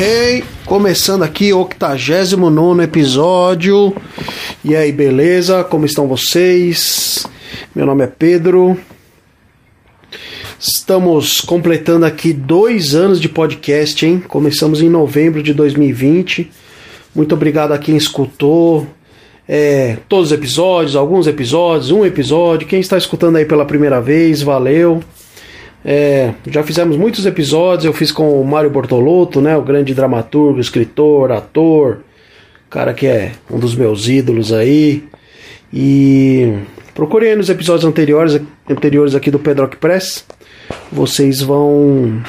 Hey, começando aqui o 89 episódio. E aí, beleza? Como estão vocês? Meu nome é Pedro. Estamos completando aqui dois anos de podcast, hein? Começamos em novembro de 2020. Muito obrigado a quem escutou é, todos os episódios, alguns episódios, um episódio. Quem está escutando aí pela primeira vez, valeu. É, já fizemos muitos episódios, eu fiz com o Mário Bortolotto, né, o grande dramaturgo, escritor, ator, cara que é um dos meus ídolos aí. E procurem nos episódios anteriores, anteriores aqui do Pedrock Press. Vocês vão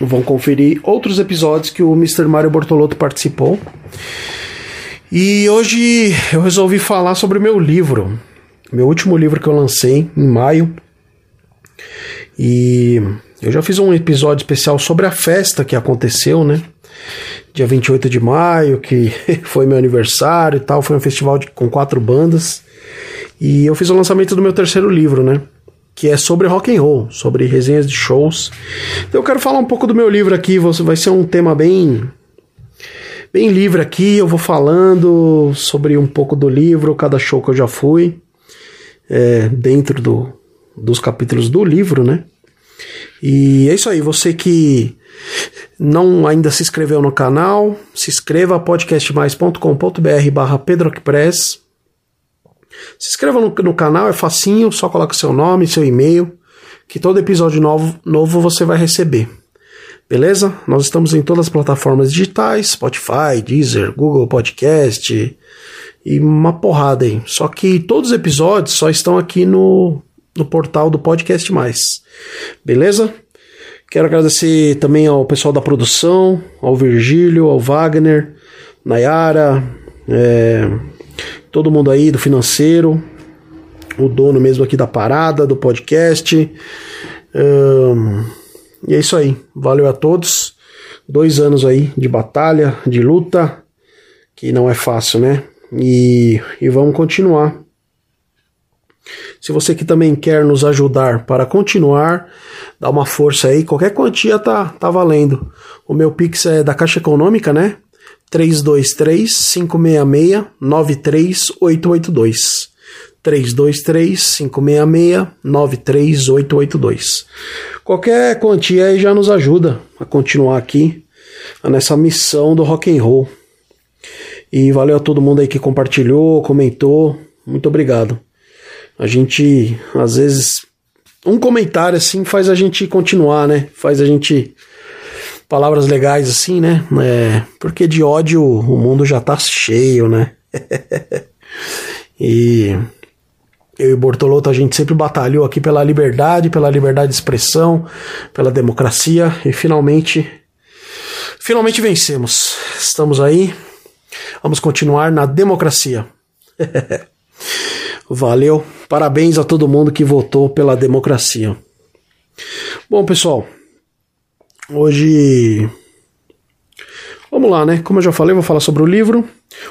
vão conferir outros episódios que o Mr. Mário Bortolotto participou. E hoje eu resolvi falar sobre o meu livro, meu último livro que eu lancei em maio e eu já fiz um episódio especial sobre a festa que aconteceu, né? Dia 28 de maio, que foi meu aniversário e tal. Foi um festival de, com quatro bandas. E eu fiz o lançamento do meu terceiro livro, né? Que é sobre rock and roll, sobre resenhas de shows. Então eu quero falar um pouco do meu livro aqui. Vai ser um tema bem bem livre aqui. Eu vou falando sobre um pouco do livro, cada show que eu já fui, é, dentro do, dos capítulos do livro, né? E é isso aí, você que não ainda se inscreveu no canal, se inscreva podcastmais.com.br barra pedroquepress. Se inscreva no, no, canal, é facinho, só coloca seu nome, seu e-mail, que todo episódio novo, novo você vai receber. Beleza? Nós estamos em todas as plataformas digitais, Spotify, Deezer, Google Podcast e uma porrada aí. Só que todos os episódios só estão aqui no no portal do Podcast Mais. Beleza? Quero agradecer também ao pessoal da produção, ao Virgílio, ao Wagner, Nayara, é, todo mundo aí do financeiro, o dono mesmo aqui da parada, do podcast. E é isso aí. Valeu a todos. Dois anos aí de batalha, de luta, que não é fácil, né? E, e vamos continuar se você que também quer nos ajudar para continuar, dá uma força aí, qualquer quantia tá, tá valendo. O meu Pix é da Caixa Econômica, né? 323-566-93882. 323-566-93882. Qualquer quantia aí já nos ajuda a continuar aqui nessa missão do rock and roll. E valeu a todo mundo aí que compartilhou, comentou. Muito obrigado. A gente, às vezes, um comentário assim faz a gente continuar, né? Faz a gente. Palavras legais assim, né? É, porque de ódio o mundo já tá cheio, né? e eu e Bortolotto a gente sempre batalhou aqui pela liberdade, pela liberdade de expressão, pela democracia e finalmente finalmente vencemos. Estamos aí. Vamos continuar na democracia. Valeu. Parabéns a todo mundo que votou pela democracia. Bom, pessoal, hoje Vamos lá, né? Como eu já falei, vou falar sobre o livro.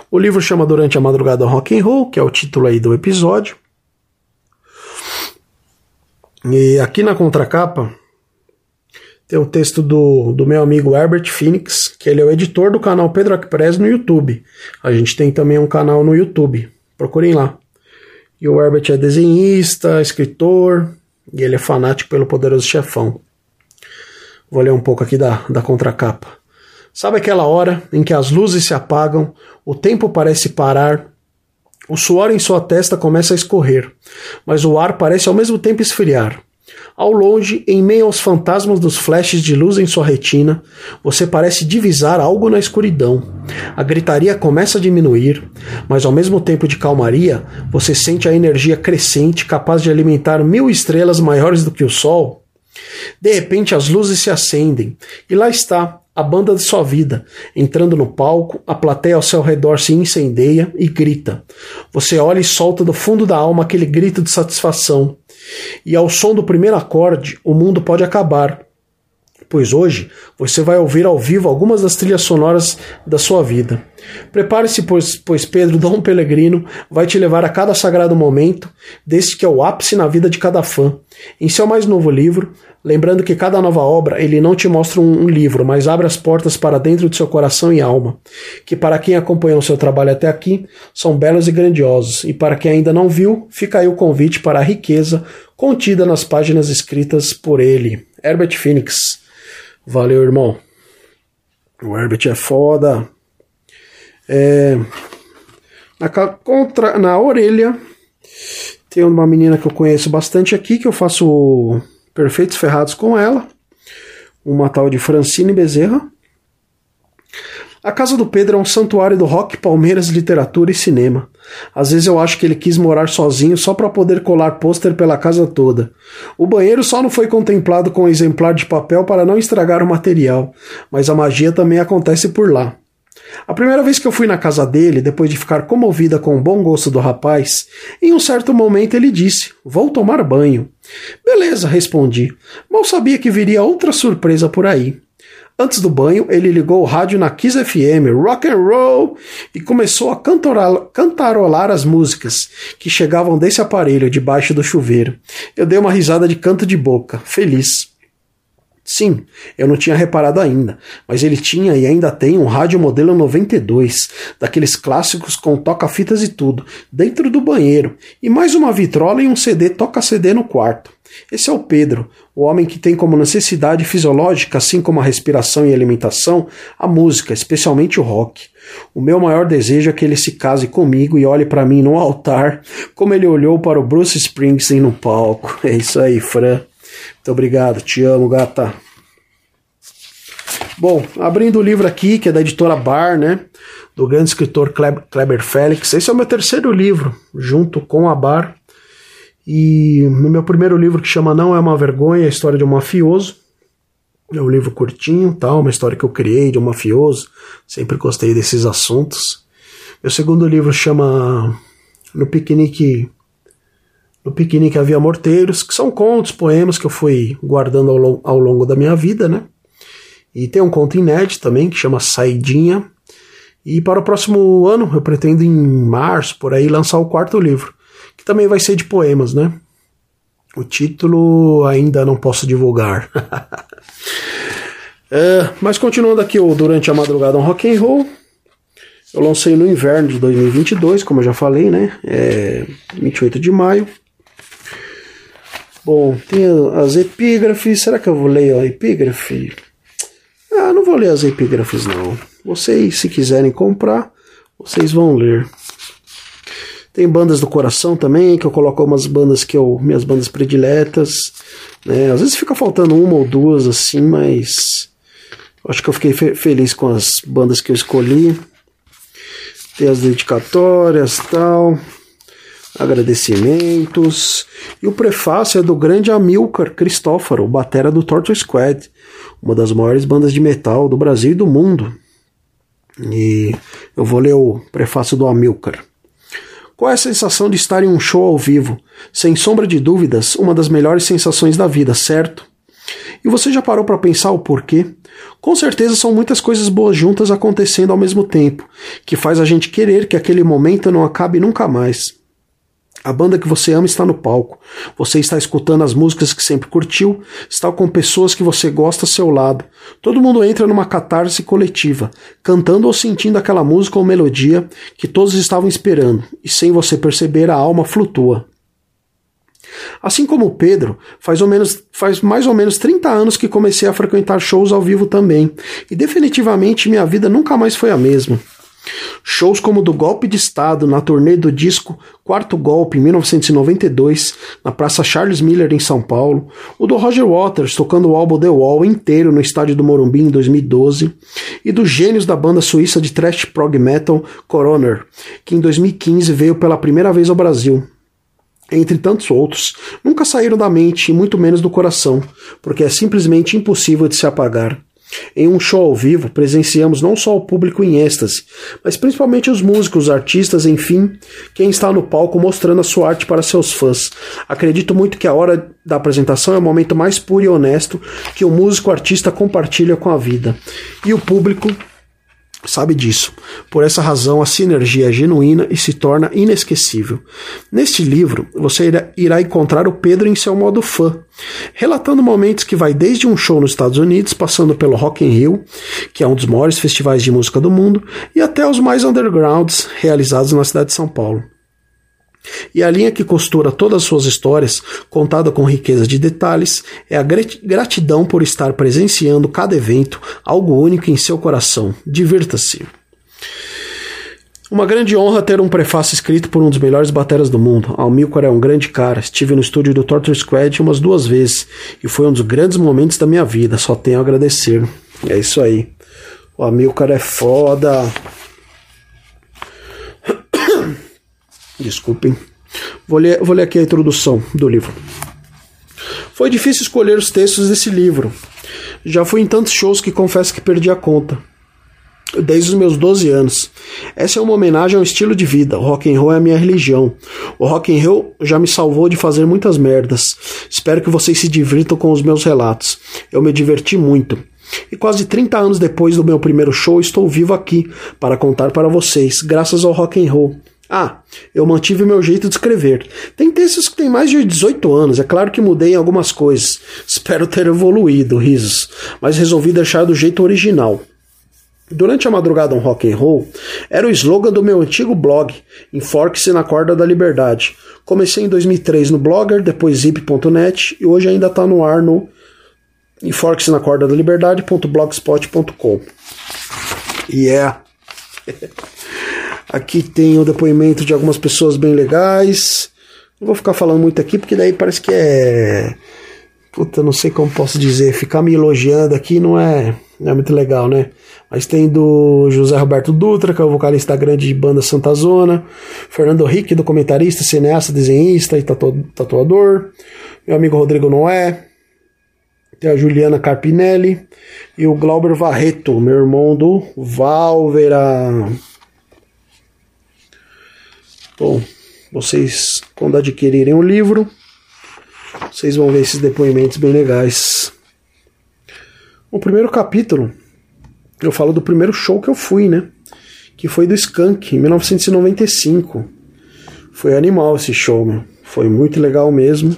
O livro chama Durante a Madrugada Rock and Roll, que é o título aí do episódio. E aqui na contracapa tem o texto do, do meu amigo Herbert Phoenix, que ele é o editor do canal Pedro Press no YouTube. A gente tem também um canal no YouTube. Procurem lá. E o Herbert é desenhista, escritor, e ele é fanático pelo Poderoso Chefão. Vou ler um pouco aqui da, da contracapa. Sabe aquela hora em que as luzes se apagam, o tempo parece parar, o suor em sua testa começa a escorrer, mas o ar parece ao mesmo tempo esfriar. Ao longe, em meio aos fantasmas dos flashes de luz em sua retina, você parece divisar algo na escuridão. A gritaria começa a diminuir, mas ao mesmo tempo de calmaria, você sente a energia crescente capaz de alimentar mil estrelas maiores do que o Sol. De repente, as luzes se acendem, e lá está, a banda de sua vida, entrando no palco, a plateia ao seu redor se incendeia e grita. Você olha e solta do fundo da alma aquele grito de satisfação. E ao som do primeiro acorde, o mundo pode acabar, pois hoje você vai ouvir ao vivo algumas das trilhas sonoras da sua vida. Prepare-se, pois, pois Pedro Dom Pellegrino vai te levar a cada sagrado momento, deste que é o ápice na vida de cada fã. Em seu mais novo livro, lembrando que cada nova obra ele não te mostra um, um livro, mas abre as portas para dentro de seu coração e alma, que para quem acompanhou seu trabalho até aqui, são belos e grandiosos, e para quem ainda não viu, fica aí o convite para a riqueza contida nas páginas escritas por ele. Herbert Phoenix. Valeu, irmão. O Herbert é foda. É, na, contra, na orelha tem uma menina que eu conheço bastante aqui, que eu faço perfeitos ferrados com ela. Uma tal de Francine Bezerra. A casa do Pedro é um santuário do rock, Palmeiras, literatura e cinema. Às vezes eu acho que ele quis morar sozinho só para poder colar pôster pela casa toda. O banheiro só não foi contemplado com um exemplar de papel para não estragar o material, mas a magia também acontece por lá. A primeira vez que eu fui na casa dele, depois de ficar comovida com o bom gosto do rapaz, em um certo momento ele disse: Vou tomar banho. Beleza, respondi. Mal sabia que viria outra surpresa por aí. Antes do banho, ele ligou o rádio na Kiss FM, rock and roll, e começou a cantarolar as músicas que chegavam desse aparelho debaixo do chuveiro. Eu dei uma risada de canto de boca, feliz. Sim, eu não tinha reparado ainda, mas ele tinha e ainda tem um rádio modelo 92, daqueles clássicos com toca-fitas e tudo, dentro do banheiro, e mais uma vitrola e um CD toca-CD no quarto. Esse é o Pedro, o homem que tem como necessidade fisiológica, assim como a respiração e a alimentação, a música, especialmente o rock. O meu maior desejo é que ele se case comigo e olhe para mim no altar, como ele olhou para o Bruce Springsteen no palco. É isso aí, Fran. Muito obrigado, te amo, gata. Bom, abrindo o livro aqui, que é da editora Bar, né? Do grande escritor Kleber Félix. Esse é o meu terceiro livro, junto com a Bar. E no meu primeiro livro, que chama Não é uma Vergonha, a história de um mafioso. É um livro curtinho, tal, uma história que eu criei de um mafioso. Sempre gostei desses assuntos. Meu segundo livro chama No Piquenique no piquenique havia morteiros, que são contos, poemas que eu fui guardando ao, ao longo da minha vida, né? E tem um conto inédito também, que chama Saidinha. E para o próximo ano, eu pretendo em março, por aí, lançar o quarto livro, que também vai ser de poemas, né? O título ainda não posso divulgar. é, mas continuando aqui, durante a madrugada um rock and roll, eu lancei no inverno de 2022, como eu já falei, né? É 28 de maio. Bom, tem as epígrafes. Será que eu vou ler a epígrafe? Ah, não vou ler as epígrafes não. Vocês, se quiserem comprar, vocês vão ler. Tem bandas do coração também, que eu coloco umas bandas que eu. minhas bandas prediletas. Né? Às vezes fica faltando uma ou duas assim, mas. Acho que eu fiquei fe feliz com as bandas que eu escolhi. Tem as dedicatórias tal agradecimentos. E o prefácio é do grande Amilcar Cristófaro, batera do Torture Squad, uma das maiores bandas de metal do Brasil e do mundo. E eu vou ler o prefácio do Amilcar. Qual é a sensação de estar em um show ao vivo? Sem sombra de dúvidas, uma das melhores sensações da vida, certo? E você já parou para pensar o porquê? Com certeza são muitas coisas boas juntas acontecendo ao mesmo tempo, que faz a gente querer que aquele momento não acabe nunca mais. A banda que você ama está no palco. Você está escutando as músicas que sempre curtiu, está com pessoas que você gosta ao seu lado. Todo mundo entra numa catarse coletiva, cantando ou sentindo aquela música ou melodia que todos estavam esperando, e sem você perceber, a alma flutua. Assim como Pedro, faz, menos, faz mais ou menos 30 anos que comecei a frequentar shows ao vivo também, e definitivamente minha vida nunca mais foi a mesma. Shows como do Golpe de Estado na turnê do disco Quarto Golpe em 1992, na Praça Charles Miller em São Paulo, o do Roger Waters tocando o álbum The Wall inteiro no estádio do Morumbi em 2012, e dos gênios da banda suíça de thrash prog metal Coroner, que em 2015 veio pela primeira vez ao Brasil. Entre tantos outros, nunca saíram da mente e muito menos do coração, porque é simplesmente impossível de se apagar. Em um show ao vivo, presenciamos não só o público em êxtase, mas principalmente os músicos, os artistas, enfim, quem está no palco mostrando a sua arte para seus fãs. Acredito muito que a hora da apresentação é o momento mais puro e honesto que o músico artista compartilha com a vida. E o público sabe disso. Por essa razão, a sinergia é genuína e se torna inesquecível. Neste livro, você irá encontrar o Pedro em seu modo fã, relatando momentos que vai desde um show nos Estados Unidos, passando pelo Rock in Rio, que é um dos maiores festivais de música do mundo, e até os mais undergrounds realizados na cidade de São Paulo. E a linha que costura todas as suas histórias, contada com riqueza de detalhes, é a gratidão por estar presenciando cada evento, algo único em seu coração. Divirta-se. Uma grande honra ter um prefácio escrito por um dos melhores bateras do mundo. Almilcar é um grande cara. Estive no estúdio do Torture Squad umas duas vezes e foi um dos grandes momentos da minha vida. Só tenho a agradecer. É isso aí. O Amilcar é foda. Desculpem. Vou ler, vou ler aqui a introdução do livro. Foi difícil escolher os textos desse livro. Já fui em tantos shows que confesso que perdi a conta. Desde os meus 12 anos. Essa é uma homenagem ao estilo de vida. O rock and roll é a minha religião. O rock and roll já me salvou de fazer muitas merdas. Espero que vocês se divirtam com os meus relatos. Eu me diverti muito. E quase 30 anos depois do meu primeiro show, estou vivo aqui para contar para vocês, graças ao rock and roll. Ah, eu mantive meu jeito de escrever. Tem textos que têm mais de 18 anos, é claro que mudei em algumas coisas. Espero ter evoluído, risos, mas resolvi deixar do jeito original. Durante a madrugada um rock and roll era o slogan do meu antigo blog, Enforque-se na corda da liberdade. Comecei em 2003 no Blogger, depois zip.net e hoje ainda está no ar no enforque-se na corda da liberdade.blogspot.com. E yeah. Aqui tem o depoimento de algumas pessoas bem legais. Não vou ficar falando muito aqui, porque daí parece que é. Puta, não sei como posso dizer. Ficar me elogiando aqui não é, não é muito legal, né? Mas tem do José Roberto Dutra, que é o vocalista grande banda Santa Zona. Fernando Henrique, documentarista, cineasta, desenhista e tatu tatuador. Meu amigo Rodrigo Noé. Tem a Juliana Carpinelli. E o Glauber Varreto, meu irmão do Valvera. Bom, vocês, quando adquirirem o livro, vocês vão ver esses depoimentos bem legais. O primeiro capítulo, eu falo do primeiro show que eu fui, né? Que foi do Skunk, em 1995. Foi animal esse show, meu. Foi muito legal mesmo.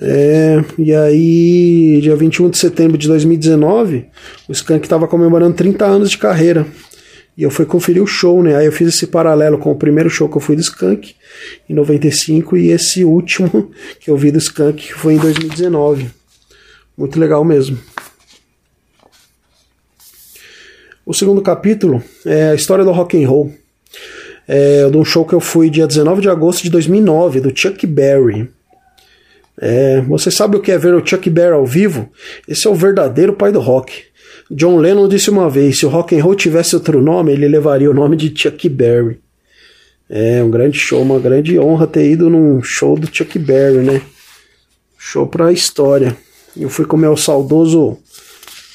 É, e aí, dia 21 de setembro de 2019, o Skank estava comemorando 30 anos de carreira. E eu fui conferir o show, né? Aí eu fiz esse paralelo com o primeiro show que eu fui do Skank, em 95, e esse último que eu vi do Skank, foi em 2019. Muito legal mesmo. O segundo capítulo é a história do rock and roll. É de um show que eu fui dia 19 de agosto de 2009, do Chuck Berry. É, você sabe o que é ver o Chuck Berry ao vivo? Esse é o verdadeiro pai do rock. John Lennon disse uma vez: se o rock and roll tivesse outro nome, ele levaria o nome de Chuck Berry. É um grande show, uma grande honra ter ido num show do Chuck Berry, né? Show pra história. Eu fui com meu saudoso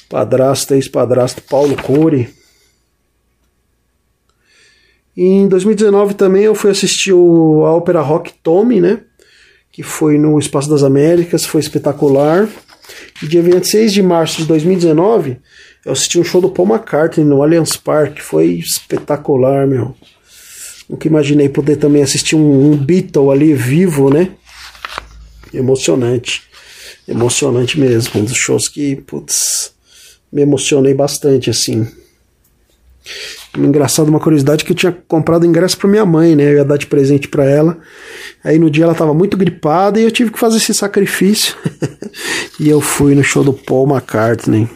padrasto, ex-padrasto Paulo Cury. Em 2019 também eu fui assistir o, a ópera Rock Tommy, né? Que foi no Espaço das Américas, foi espetacular. E dia 26 de março de 2019, eu assisti um show do Paul McCartney no Allianz Park. Foi espetacular, meu. Nunca imaginei poder também assistir um, um Beatle ali vivo, né? Emocionante. Emocionante mesmo. Um dos shows que, putz, me emocionei bastante, assim. Engraçado, uma curiosidade que eu tinha comprado ingresso para minha mãe, né? Eu ia dar de presente para ela. Aí no dia ela tava muito gripada e eu tive que fazer esse sacrifício. e eu fui no show do Paul McCartney.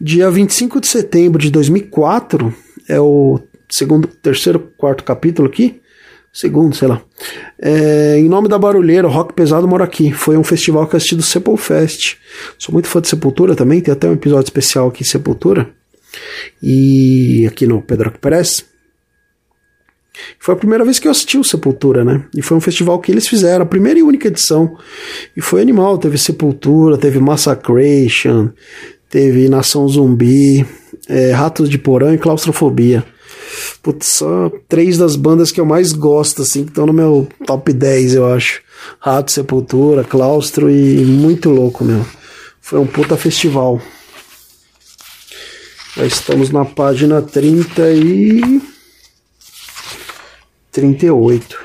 Dia 25 de setembro de 2004 é o segundo, terceiro, quarto capítulo aqui. Segundo, sei lá. É, em nome da Barulheira, Rock Pesado mora aqui. Foi um festival que eu assisti do Sepulfest. Sou muito fã de Sepultura também. Tem até um episódio especial aqui, Sepultura. E aqui no Pedro Press. Foi a primeira vez que eu assisti o Sepultura, né? E foi um festival que eles fizeram, a primeira e única edição. E foi animal, teve Sepultura, teve Massacration, teve Nação Zumbi, é, Ratos de Porão e Claustrofobia. Putz, só três das bandas que eu mais gosto, assim, que estão no meu top 10, eu acho. Rato, Sepultura, Claustro e muito louco, meu. Foi um puta festival. Já estamos na página 30 e 38.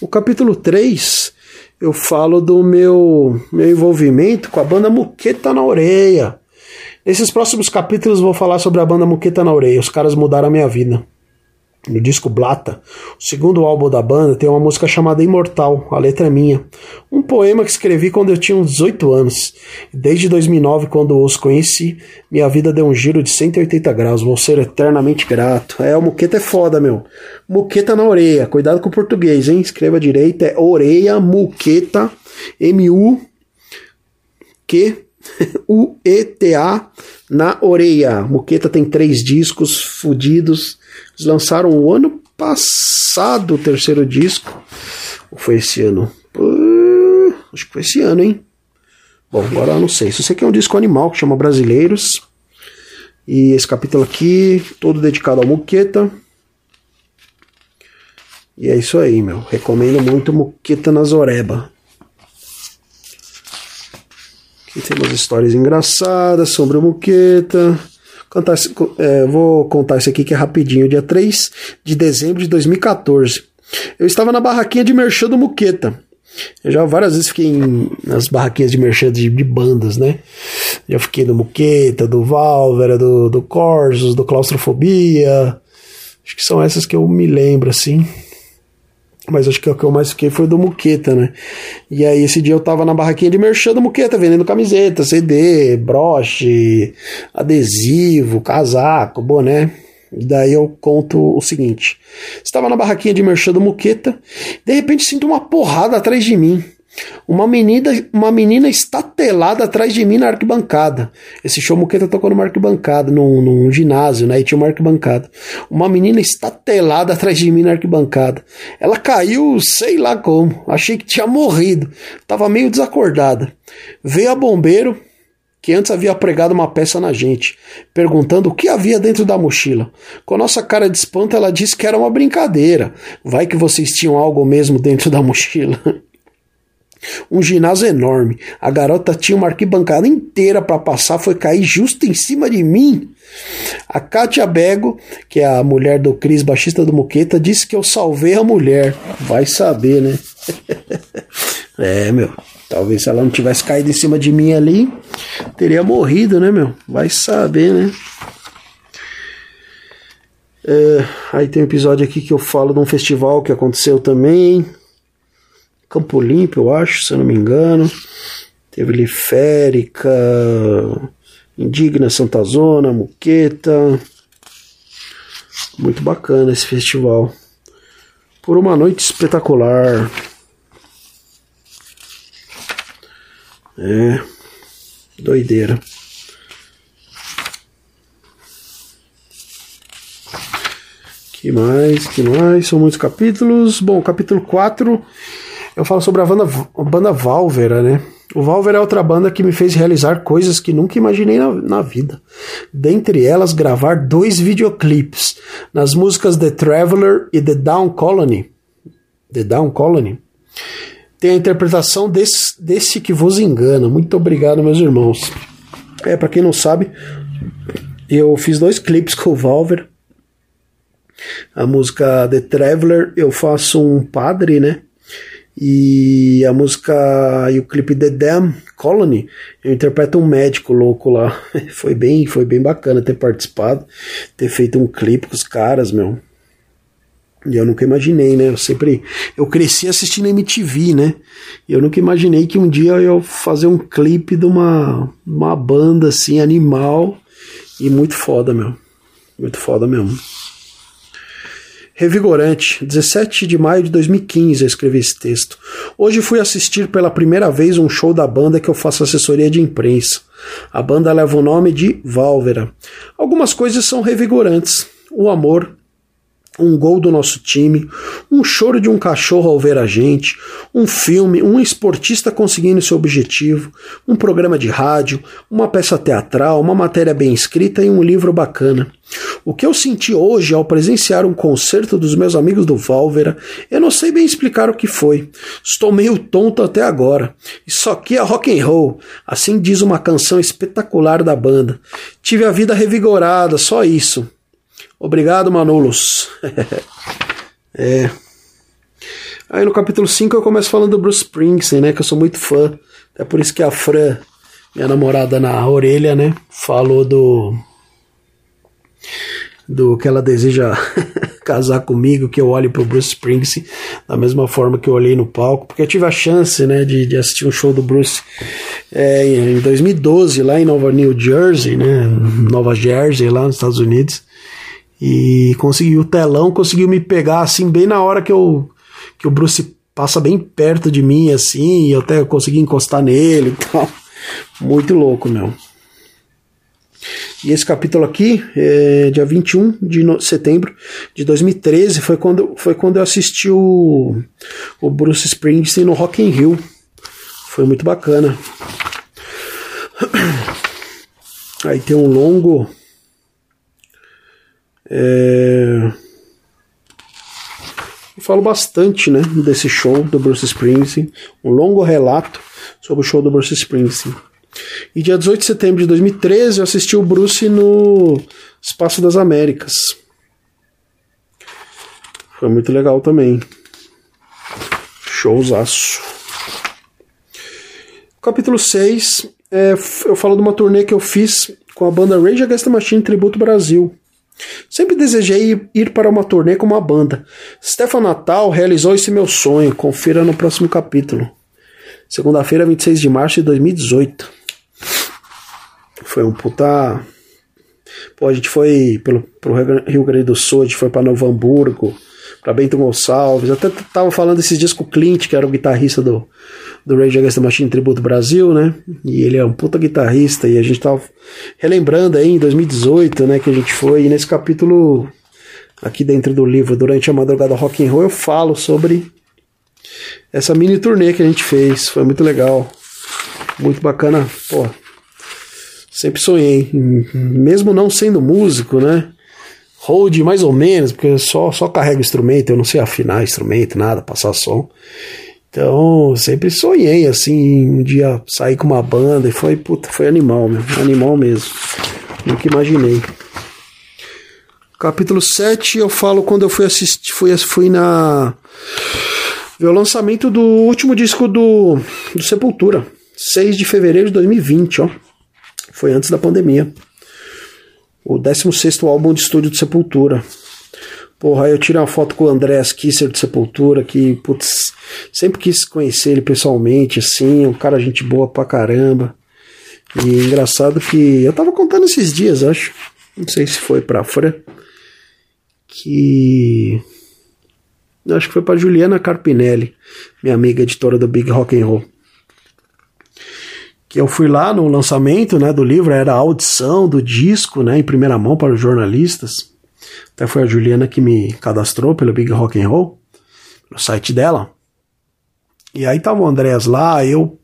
O capítulo 3 eu falo do meu, meu envolvimento com a banda Muqueta na Orelha. Nesses próximos capítulos vou falar sobre a banda Muqueta na Orelha. Os caras mudaram a minha vida no disco Blata, o segundo álbum da banda, tem uma música chamada Imortal, a letra é minha. Um poema que escrevi quando eu tinha uns 18 anos. Desde 2009, quando os conheci, minha vida deu um giro de 180 graus. Vou ser eternamente grato. É, o Muqueta é foda, meu. Muqueta na orelha. Cuidado com o português, hein? Escreva direito. É orelha, muqueta, M-U, Q, U-E-T-A, na orelha. Muqueta tem três discos fudidos eles lançaram o ano passado o terceiro disco. Ou foi esse ano? Uh, acho que foi esse ano, hein? Bom, agora eu não sei. Se você quer um disco animal que chama Brasileiros. E esse capítulo aqui, todo dedicado ao Muqueta. E é isso aí, meu. Recomendo muito Muqueta na Zoreba. Aqui tem umas histórias engraçadas sobre o Muqueta. Contar, é, vou contar isso aqui que é rapidinho. Dia 3 de dezembro de 2014. Eu estava na barraquinha de merchan do Muqueta. Eu já várias vezes fiquei em, nas barraquinhas de merchan de, de, bandas, né? Já fiquei no Muqueta, do Valvera, do, do Corsos, do Claustrofobia. Acho que são essas que eu me lembro, assim. Mas acho que o que eu mais fiquei foi do Muqueta, né? E aí esse dia eu tava na barraquinha de merchan do Muqueta, vendendo camiseta, CD, broche, adesivo, casaco, boné. E daí eu conto o seguinte: estava na barraquinha de merchan do Muqueta, de repente sinto uma porrada atrás de mim. Uma menina, uma menina estatelada atrás de mim na arquibancada. Esse show Muqueta tocou numa arquibancada, num, num ginásio, né? E tinha uma arquibancada. Uma menina estatelada atrás de mim na arquibancada. Ela caiu, sei lá como. Achei que tinha morrido. Tava meio desacordada. Veio a bombeiro, que antes havia pregado uma peça na gente, perguntando o que havia dentro da mochila. Com a nossa cara de espanto, ela disse que era uma brincadeira. Vai que vocês tinham algo mesmo dentro da mochila. Um ginásio enorme. A garota tinha uma arquibancada inteira para passar, foi cair justo em cima de mim. A Kátia Bego, que é a mulher do Cris, baixista do Moqueta, disse que eu salvei a mulher. Vai saber, né? é, meu. Talvez se ela não tivesse caído em cima de mim ali, teria morrido, né, meu? Vai saber, né? É, aí tem um episódio aqui que eu falo de um festival que aconteceu também. Campo Limpo, eu acho, se eu não me engano. Teve Liférica, Indigna Santa Zona, Muqueta. Muito bacana esse festival. Por uma noite espetacular. É. Doideira. Que mais? Que mais? São muitos capítulos. Bom, capítulo 4 eu falo sobre a banda, a banda Valvera, né? O Valvera é outra banda que me fez realizar coisas que nunca imaginei na, na vida. Dentre elas, gravar dois videoclipes nas músicas The Traveler e The Down Colony. The Down Colony. Tem a interpretação desse, desse que vos engana. Muito obrigado, meus irmãos. É, para quem não sabe, eu fiz dois clipes com o Valver. A música The Traveler, eu faço um padre, né? E a música e o clipe The Damn Colony, eu interpreto um médico louco lá. foi bem, foi bem bacana ter participado, ter feito um clipe com os caras, meu. E eu nunca imaginei, né? Eu sempre. Eu cresci assistindo MTV, né? Eu nunca imaginei que um dia eu fazer um clipe de uma, uma banda assim, animal. E muito foda, meu. Muito foda mesmo. Revigorante, 17 de maio de 2015 eu escrevi esse texto. Hoje fui assistir pela primeira vez um show da banda que eu faço assessoria de imprensa. A banda leva o nome de Válvera. Algumas coisas são revigorantes. O amor, um gol do nosso time, um choro de um cachorro ao ver a gente, um filme, um esportista conseguindo seu objetivo, um programa de rádio, uma peça teatral, uma matéria bem escrita e um livro bacana. O que eu senti hoje ao presenciar um concerto dos meus amigos do Válvera, eu não sei bem explicar o que foi. Estou meio tonto até agora. Isso aqui é rock and roll, assim diz uma canção espetacular da banda. Tive a vida revigorada, só isso. Obrigado, Manolos. é. Aí no capítulo 5 eu começo falando do Bruce Springsteen, né? Que eu sou muito fã. É por isso que a Fran, minha namorada na orelha, né? Falou do. Do que ela deseja casar comigo, que eu olhe pro Bruce Springsteen da mesma forma que eu olhei no palco, porque eu tive a chance, né, de, de assistir um show do Bruce é, em 2012 lá em Nova New Jersey, né, Nova Jersey lá nos Estados Unidos. E conseguiu o telão, conseguiu me pegar assim bem na hora que eu que o Bruce passa bem perto de mim assim, e eu até consegui encostar nele. Muito louco, meu. E esse capítulo aqui, é, dia 21 de setembro de 2013, foi quando, foi quando eu assisti o, o Bruce Springsteen no Rock in Rio. Foi muito bacana. Aí tem um longo é... Eu falo bastante né, desse show do Bruce Springsteen, um longo relato sobre o show do Bruce Springsteen. E dia 18 de setembro de 2013 eu assisti o Bruce no Espaço das Américas. Foi muito legal também. Showzaço. Capítulo 6, é, eu falo de uma turnê que eu fiz com a banda Rage Against the Machine Tributo Brasil. Sempre desejei ir para uma turnê com uma banda. Stefan Natal realizou esse meu sonho. Confira no próximo capítulo. Segunda-feira, 26 de março de 2018. Foi um puta. Pô, a gente foi pelo, pro Rio Grande do Sul, a gente foi para Novo Hamburgo, para Bento Gonçalves. Até tava falando esses dias com o Clint, que era o guitarrista do, do Rage Against the Machine Tributo Brasil, né? E ele é um puta guitarrista e a gente tava relembrando aí em 2018, né, que a gente foi e nesse capítulo aqui dentro do livro Durante a Madrugada Rock and Roll eu falo sobre essa mini turnê que a gente fez, foi muito legal. Muito bacana, pô. Sempre sonhei, mesmo não sendo músico, né? Hold mais ou menos, porque eu só só carrego instrumento, eu não sei afinar instrumento, nada, passar som. Então, sempre sonhei assim, um dia sair com uma banda e foi, puta, foi animal, meu, animal mesmo. Nunca imaginei. Capítulo 7, eu falo quando eu fui assistir, fui, fui na o lançamento do último disco do, do Sepultura, 6 de fevereiro de 2020, ó. Foi antes da pandemia. O 16º álbum de estúdio do Sepultura. Porra, eu tirei uma foto com o Andrés Kisser de Sepultura, que, putz, sempre quis conhecer ele pessoalmente, assim, um cara gente boa pra caramba. E engraçado que eu tava contando esses dias, acho, não sei se foi pra Fran, que acho que foi para Juliana Carpinelli, minha amiga editora do Big Rock and Roll. Que eu fui lá no lançamento, né, do livro, era a audição do disco, né, em primeira mão para os jornalistas. Até foi a Juliana que me cadastrou pelo Big Rock and Roll, no site dela. E aí tava o Andrés lá, eu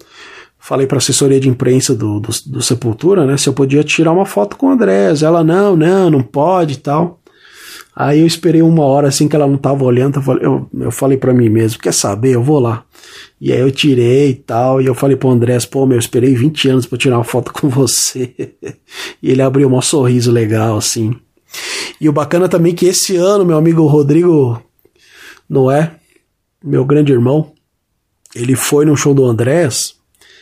falei para a assessoria de imprensa do, do, do, Sepultura, né, se eu podia tirar uma foto com o Andrés. Ela, não, não, não pode e tal. Aí eu esperei uma hora assim que ela não tava olhando, eu falei, eu, eu falei para mim mesmo, quer saber, eu vou lá. E aí eu tirei e tal, e eu falei pro Andrés, pô, meu, eu esperei 20 anos para tirar uma foto com você. e ele abriu um sorriso legal, assim. E o bacana também é que esse ano, meu amigo Rodrigo Noé, meu grande irmão, ele foi no show do Andrés.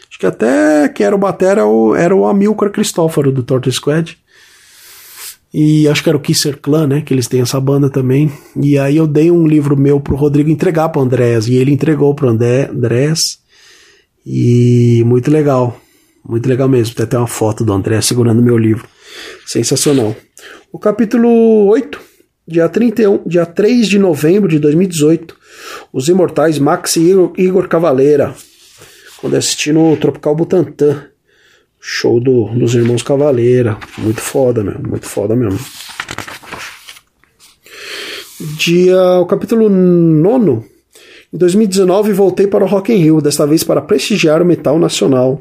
Acho que até que era o batera era o Amilcar Cristóforo do Torto Squad. E acho que era o Kisser Clan, né? Que eles têm essa banda também. E aí eu dei um livro meu pro Rodrigo entregar pro Andrés. E ele entregou pro André, Andrés. E muito legal. Muito legal mesmo. Tem até uma foto do André segurando meu livro. Sensacional. O capítulo 8, dia, 31, dia 3 de novembro de 2018. Os Imortais Max e Igor, Cavaleira. Quando assisti no Tropical Butantã. Show do, dos Irmãos Cavaleira. Muito foda, meu. Muito foda mesmo. Dia, o capítulo 9. Em 2019 voltei para o Rock in Rio, desta vez para prestigiar o metal nacional.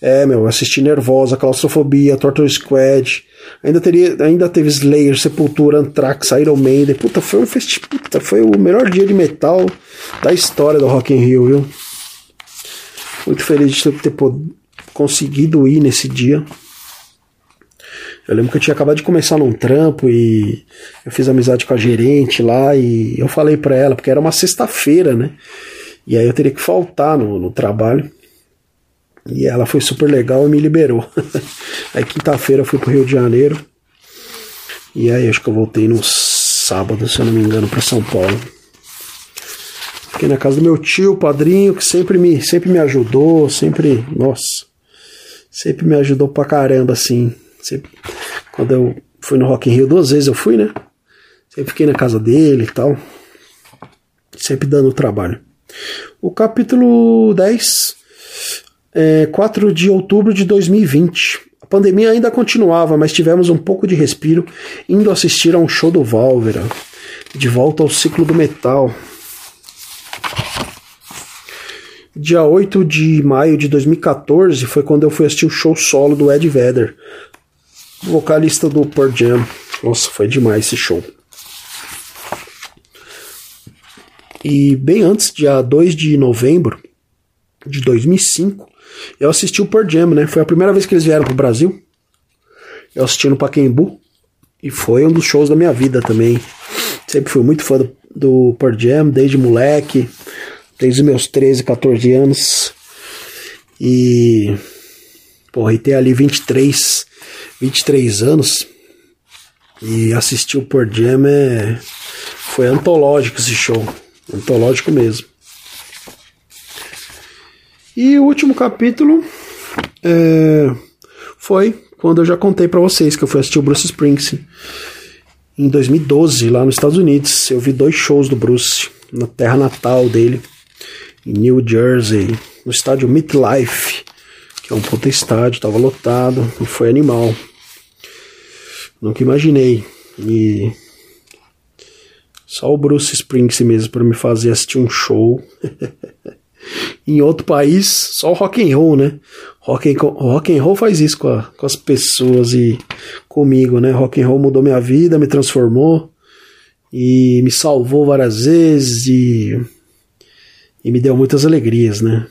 É, meu, assisti Nervosa, Claustrofobia, Torture Squad. Ainda, teria, ainda teve Slayer, Sepultura, Anthrax, Iron Maiden. Puta, foi um festival. Puta, foi o melhor dia de metal da história do Rock in Rio, viu? Muito feliz de ter, ter conseguido ir nesse dia. Eu lembro que eu tinha acabado de começar num trampo e eu fiz amizade com a gerente lá e eu falei para ela, porque era uma sexta-feira, né? E aí eu teria que faltar no, no trabalho. E ela foi super legal e me liberou. aí quinta-feira eu fui pro Rio de Janeiro. E aí acho que eu voltei no sábado, se eu não me engano, para São Paulo. Fiquei na casa do meu tio, padrinho, que sempre me, sempre me ajudou, sempre, nossa, sempre me ajudou pra caramba, assim. Sempre, quando eu fui no Rock in Rio, duas vezes eu fui, né? Sempre fiquei na casa dele e tal. Sempre dando trabalho. O capítulo 10 é 4 de outubro de 2020. A pandemia ainda continuava, mas tivemos um pouco de respiro indo assistir a um show do Valvera. De volta ao ciclo do metal. Dia 8 de maio de 2014 foi quando eu fui assistir o show solo do Ed Vedder, vocalista do Pearl Jam. Nossa, foi demais esse show. E bem antes, dia 2 de novembro de 2005, eu assisti o Pearl Jam, né? Foi a primeira vez que eles vieram pro Brasil. Eu assisti no Pacaembu. E foi um dos shows da minha vida também. Sempre fui muito fã do, do Pearl Jam, desde moleque, desde meus 13, 14 anos. E. Porra, e ter ali 23 23 anos e assistir o Pearl Jam é, foi antológico esse show, antológico mesmo. E o último capítulo é, foi quando eu já contei para vocês que eu fui assistir o Bruce Springsteen em 2012 lá nos Estados Unidos. Eu vi dois shows do Bruce na terra natal dele, em New Jersey, no estádio MetLife que é um puta estádio, tava lotado, e foi animal. Nunca imaginei. E só o Bruce Springsteen mesmo para me fazer assistir um show. em outro país, só o rock and roll, né? Rock and, rock and roll faz isso com, a, com as pessoas e comigo, né? Rock and roll mudou minha vida, me transformou e me salvou várias vezes e, e me deu muitas alegrias, né?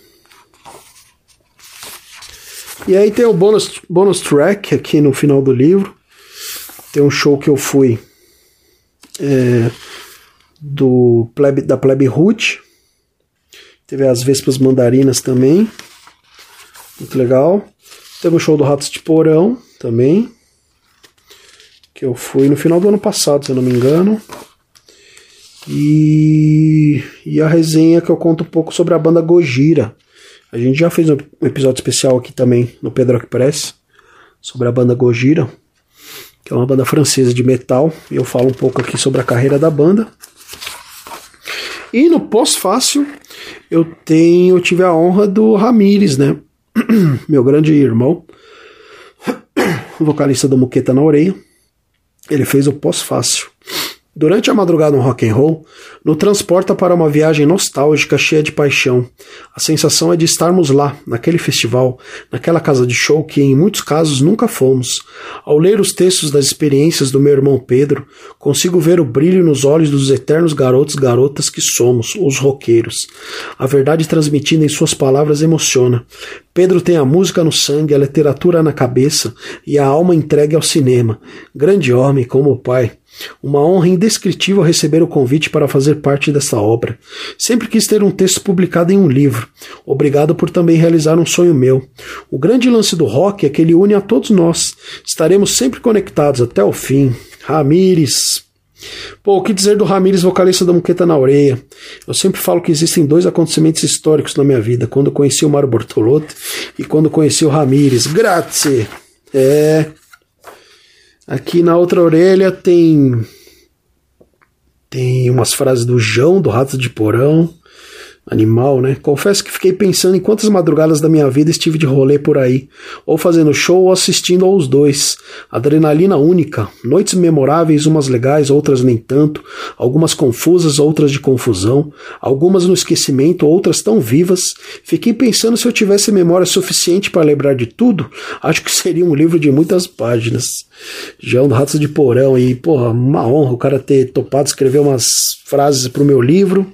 E aí tem o bônus, bônus track aqui no final do livro. Tem um show que eu fui é, do plebe, da Plebe Root. Teve as Vespas Mandarinas também. Muito legal. Teve um show do Ratos de Porão também. Que eu fui no final do ano passado, se eu não me engano. E, e a resenha que eu conto um pouco sobre a banda Gojira a gente já fez um episódio especial aqui também no Pedro Press sobre a banda Gojira, que é uma banda francesa de metal. E eu falo um pouco aqui sobre a carreira da banda. E no pós-fácil eu tenho, eu tive a honra do Ramires, né? Meu grande irmão, vocalista do Muqueta na Orelha. Ele fez o pós-fácil. Durante a madrugada no rock and roll, nos transporta para uma viagem nostálgica cheia de paixão. A sensação é de estarmos lá, naquele festival, naquela casa de show que em muitos casos nunca fomos. Ao ler os textos das experiências do meu irmão Pedro, consigo ver o brilho nos olhos dos eternos garotos e garotas que somos, os roqueiros. A verdade transmitida em suas palavras emociona. Pedro tem a música no sangue, a literatura na cabeça e a alma entregue ao cinema. Grande homem como o pai. Uma honra indescritível receber o convite para fazer parte dessa obra. Sempre quis ter um texto publicado em um livro. Obrigado por também realizar um sonho meu. O grande lance do rock é que ele une a todos nós. Estaremos sempre conectados até o fim. Ramires. Pô, o que dizer do Ramires, vocalista da Muqueta na Orelha? Eu sempre falo que existem dois acontecimentos históricos na minha vida: quando conheci o Mário Bortolotto e quando conheci o Ramires. Grazie! É. Aqui na outra orelha tem tem umas frases do João do Rato de Porão. Animal, né? Confesso que fiquei pensando em quantas madrugadas da minha vida estive de rolê por aí, ou fazendo show ou assistindo aos dois. Adrenalina única, noites memoráveis, umas legais, outras nem tanto, algumas confusas, outras de confusão, algumas no esquecimento, outras tão vivas. Fiquei pensando se eu tivesse memória suficiente para lembrar de tudo, acho que seria um livro de muitas páginas. João do Ratos de Porão e, porra, uma honra o cara ter topado escrever umas frases pro meu livro.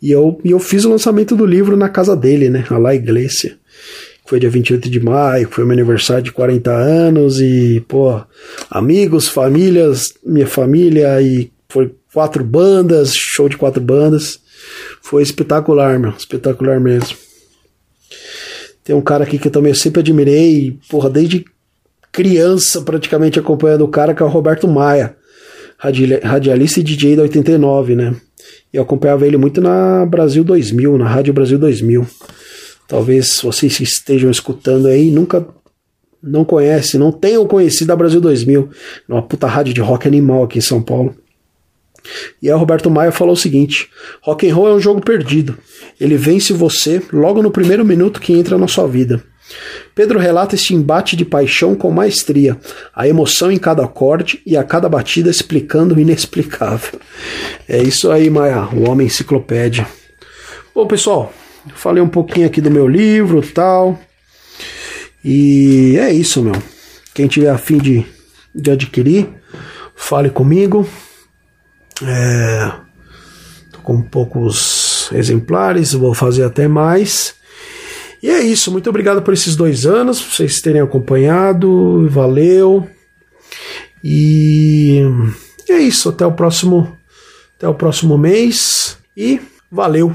E eu, e eu fiz o lançamento do livro na casa dele, né? A La Iglesia. Foi dia 28 de maio, foi meu aniversário de 40 anos e, pô, amigos, famílias, minha família e foi quatro bandas, show de quatro bandas. Foi espetacular, meu, espetacular mesmo. Tem um cara aqui que eu também sempre admirei, porra, desde criança praticamente acompanhando o cara, que é o Roberto Maia, radialista e DJ da 89, né? Eu acompanhava ele muito na Brasil 2000, na Rádio Brasil 2000. Talvez vocês estejam escutando aí nunca não conhecem, não tenham conhecido a Brasil 2000, uma puta rádio de rock animal aqui em São Paulo. E aí o Roberto Maia falou o seguinte: rock and roll é um jogo perdido. Ele vence você logo no primeiro minuto que entra na sua vida. Pedro relata este embate de paixão com maestria, a emoção em cada acorde e a cada batida explicando o inexplicável. É isso aí, Maia, o homem enciclopédia. Bom, pessoal, falei um pouquinho aqui do meu livro tal. E é isso, meu. Quem tiver afim de, de adquirir, fale comigo. É, tô com poucos exemplares, vou fazer até mais. E é isso, muito obrigado por esses dois anos, por vocês terem acompanhado, valeu. E é isso, até o próximo, até o próximo mês e valeu.